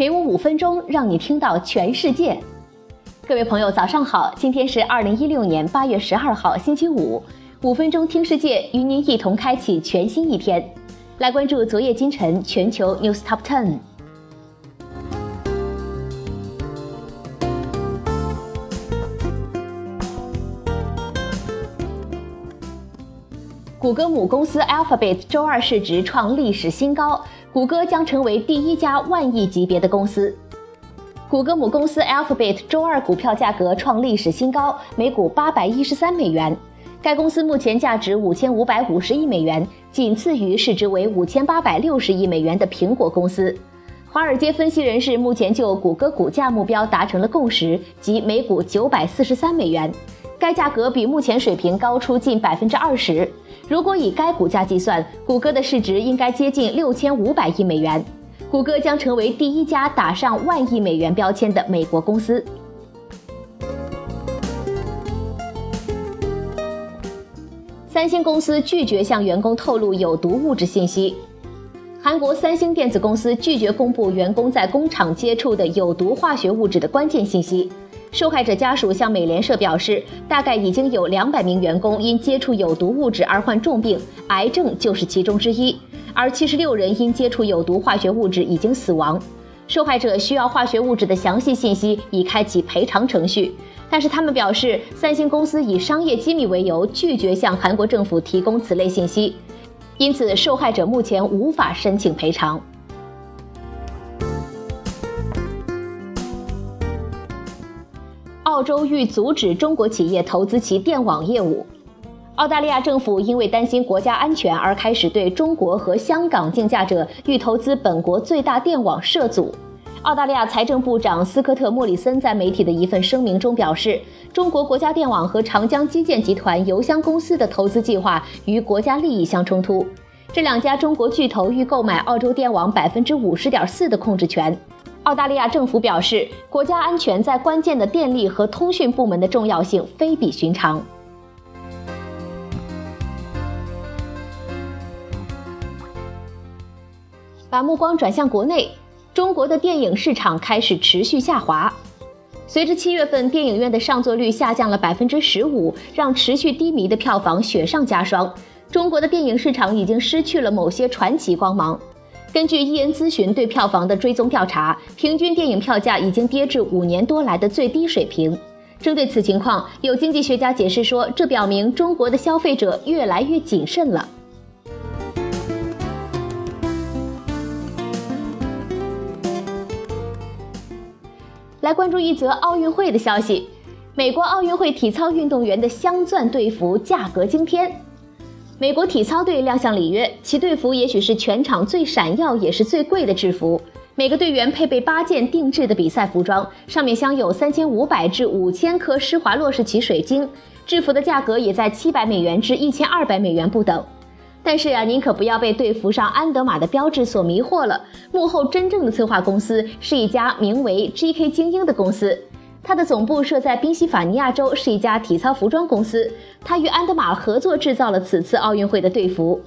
给我五分钟，让你听到全世界。各位朋友，早上好！今天是二零一六年八月十二号，星期五。五分钟听世界，与您一同开启全新一天。来关注昨夜今晨全球 news top ten。谷歌母公司 Alphabet 周二市值创历史新高，谷歌将成为第一家万亿级别的公司。谷歌母公司 Alphabet 周二股票价格创历史新高，每股八百一十三美元。该公司目前价值五千五百五十亿美元，仅次于市值为五千八百六十亿美元的苹果公司。华尔街分析人士目前就谷歌股价目标达成了共识，即每股九百四十三美元。该价格比目前水平高出近百分之二十。如果以该股价计算，谷歌的市值应该接近六千五百亿美元。谷歌将成为第一家打上万亿美元标签的美国公司。三星公司拒绝向员工透露有毒物质信息。韩国三星电子公司拒绝公布员工在工厂接触的有毒化学物质的关键信息。受害者家属向美联社表示，大概已经有两百名员工因接触有毒物质而患重病，癌症就是其中之一。而七十六人因接触有毒化学物质已经死亡。受害者需要化学物质的详细信息，以开启赔偿程序。但是他们表示，三星公司以商业机密为由拒绝向韩国政府提供此类信息，因此受害者目前无法申请赔偿。澳洲欲阻止中国企业投资其电网业务。澳大利亚政府因为担心国家安全而开始对中国和香港竞价者欲投资本国最大电网涉阻。澳大利亚财政部长斯科特·莫里森在媒体的一份声明中表示，中国国家电网和长江基建集团油箱公司的投资计划与国家利益相冲突。这两家中国巨头欲购买澳洲电网百分之五十点四的控制权。澳大利亚政府表示，国家安全在关键的电力和通讯部门的重要性非比寻常。把目光转向国内。中国的电影市场开始持续下滑，随着七月份电影院的上座率下降了百分之十五，让持续低迷的票房雪上加霜。中国的电影市场已经失去了某些传奇光芒。根据伊恩咨询对票房的追踪调查，平均电影票价已经跌至五年多来的最低水平。针对此情况，有经济学家解释说，这表明中国的消费者越来越谨慎了。来关注一则奥运会的消息：美国奥运会体操运动员的镶钻队服价格惊天。美国体操队亮相里约，其队服也许是全场最闪耀也是最贵的制服。每个队员配备八件定制的比赛服装，上面镶有三千五百至五千颗施华洛世奇水晶。制服的价格也在七百美元至一千二百美元不等。但是呀，您可不要被队服上安德玛的标志所迷惑了。幕后真正的策划公司是一家名为 G.K. 精英的公司，它的总部设在宾夕法尼亚州，是一家体操服装公司。它与安德玛合作制造了此次奥运会的队服。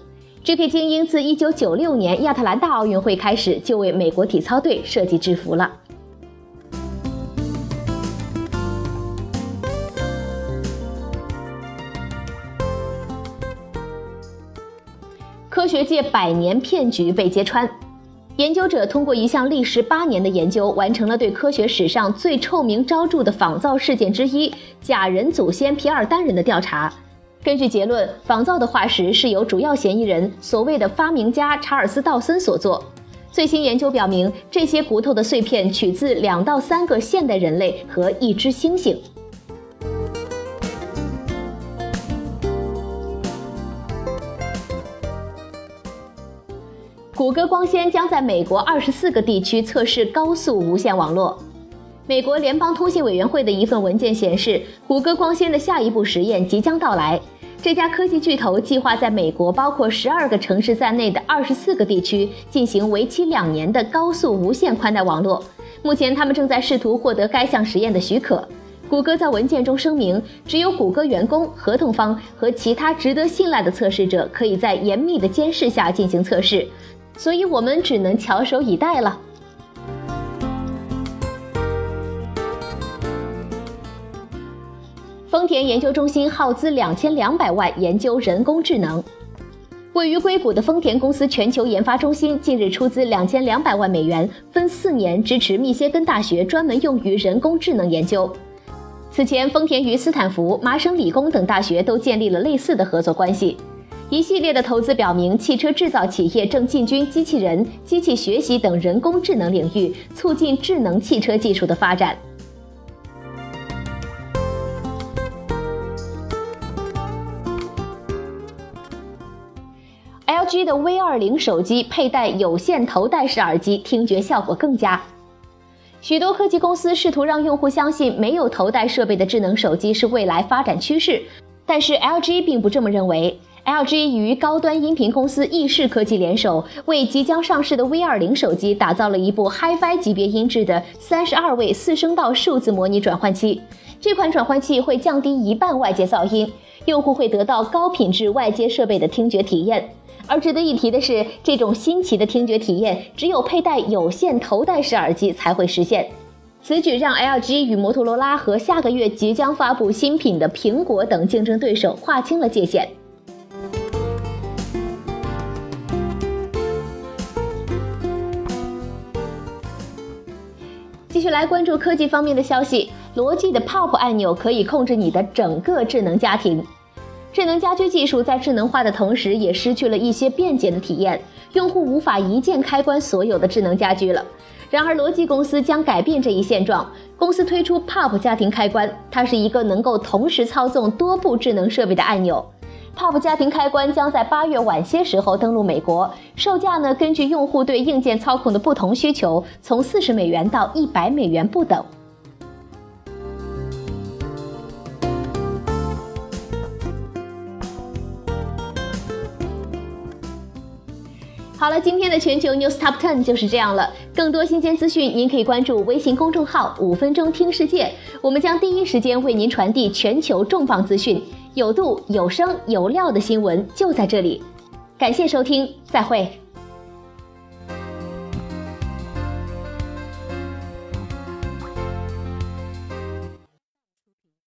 G.K. 精英自1996年亚特兰大奥运会开始就为美国体操队设计制服了。科学界百年骗局被揭穿，研究者通过一项历时八年的研究，完成了对科学史上最臭名昭著的仿造事件之一——假人祖先皮尔丹人的调查。根据结论，仿造的化石是由主要嫌疑人所谓的发明家查尔斯·道森所做。最新研究表明，这些骨头的碎片取自两到三个现代人类和一只猩猩。谷歌光纤将在美国二十四个地区测试高速无线网络。美国联邦通信委员会的一份文件显示，谷歌光纤的下一步实验即将到来。这家科技巨头计划在美国包括十二个城市在内的二十四个地区进行为期两年的高速无线宽带网络。目前，他们正在试图获得该项实验的许可。谷歌在文件中声明，只有谷歌员工、合同方和其他值得信赖的测试者可以在严密的监视下进行测试。所以我们只能翘首以待了。丰田研究中心耗资两千两百万研究人工智能。位于硅谷的丰田公司全球研发中心近日出资两千两百万美元分四年支持密歇根大学专门用于人工智能研究。此前丰田与斯坦福麻省理工等大学都建立了类似的合作关系。一系列的投资表明，汽车制造企业正进军机器人、机器学习等人工智能领域，促进智能汽车技术的发展。LG 的 V 二零手机佩戴有线头戴式耳机，听觉效果更佳。许多科技公司试图让用户相信没有头戴设备的智能手机是未来发展趋势，但是 LG 并不这么认为。LG 与高端音频公司意式科技联手，为即将上市的 V 二零手机打造了一部 HiFi 级别音质的三十二位四声道数字模拟转换器。这款转换器会降低一半外界噪音，用户会得到高品质外接设备的听觉体验。而值得一提的是，这种新奇的听觉体验只有佩戴有线头戴式耳机才会实现。此举让 LG 与摩托罗拉和下个月即将发布新品的苹果等竞争对手划清了界限。续来关注科技方面的消息，罗技的 Pop 按钮可以控制你的整个智能家庭。智能家居技术在智能化的同时，也失去了一些便捷的体验，用户无法一键开关所有的智能家居了。然而，罗技公司将改变这一现状，公司推出 Pop 家庭开关，它是一个能够同时操纵多部智能设备的按钮。Pop 家庭开关将在八月晚些时候登陆美国，售价呢，根据用户对硬件操控的不同需求，从四十美元到一百美元不等。好了，今天的全球 News Top Ten 就是这样了。更多新鲜资讯，您可以关注微信公众号“五分钟听世界”，我们将第一时间为您传递全球重磅资讯，有度、有声、有料的新闻就在这里。感谢收听，再会。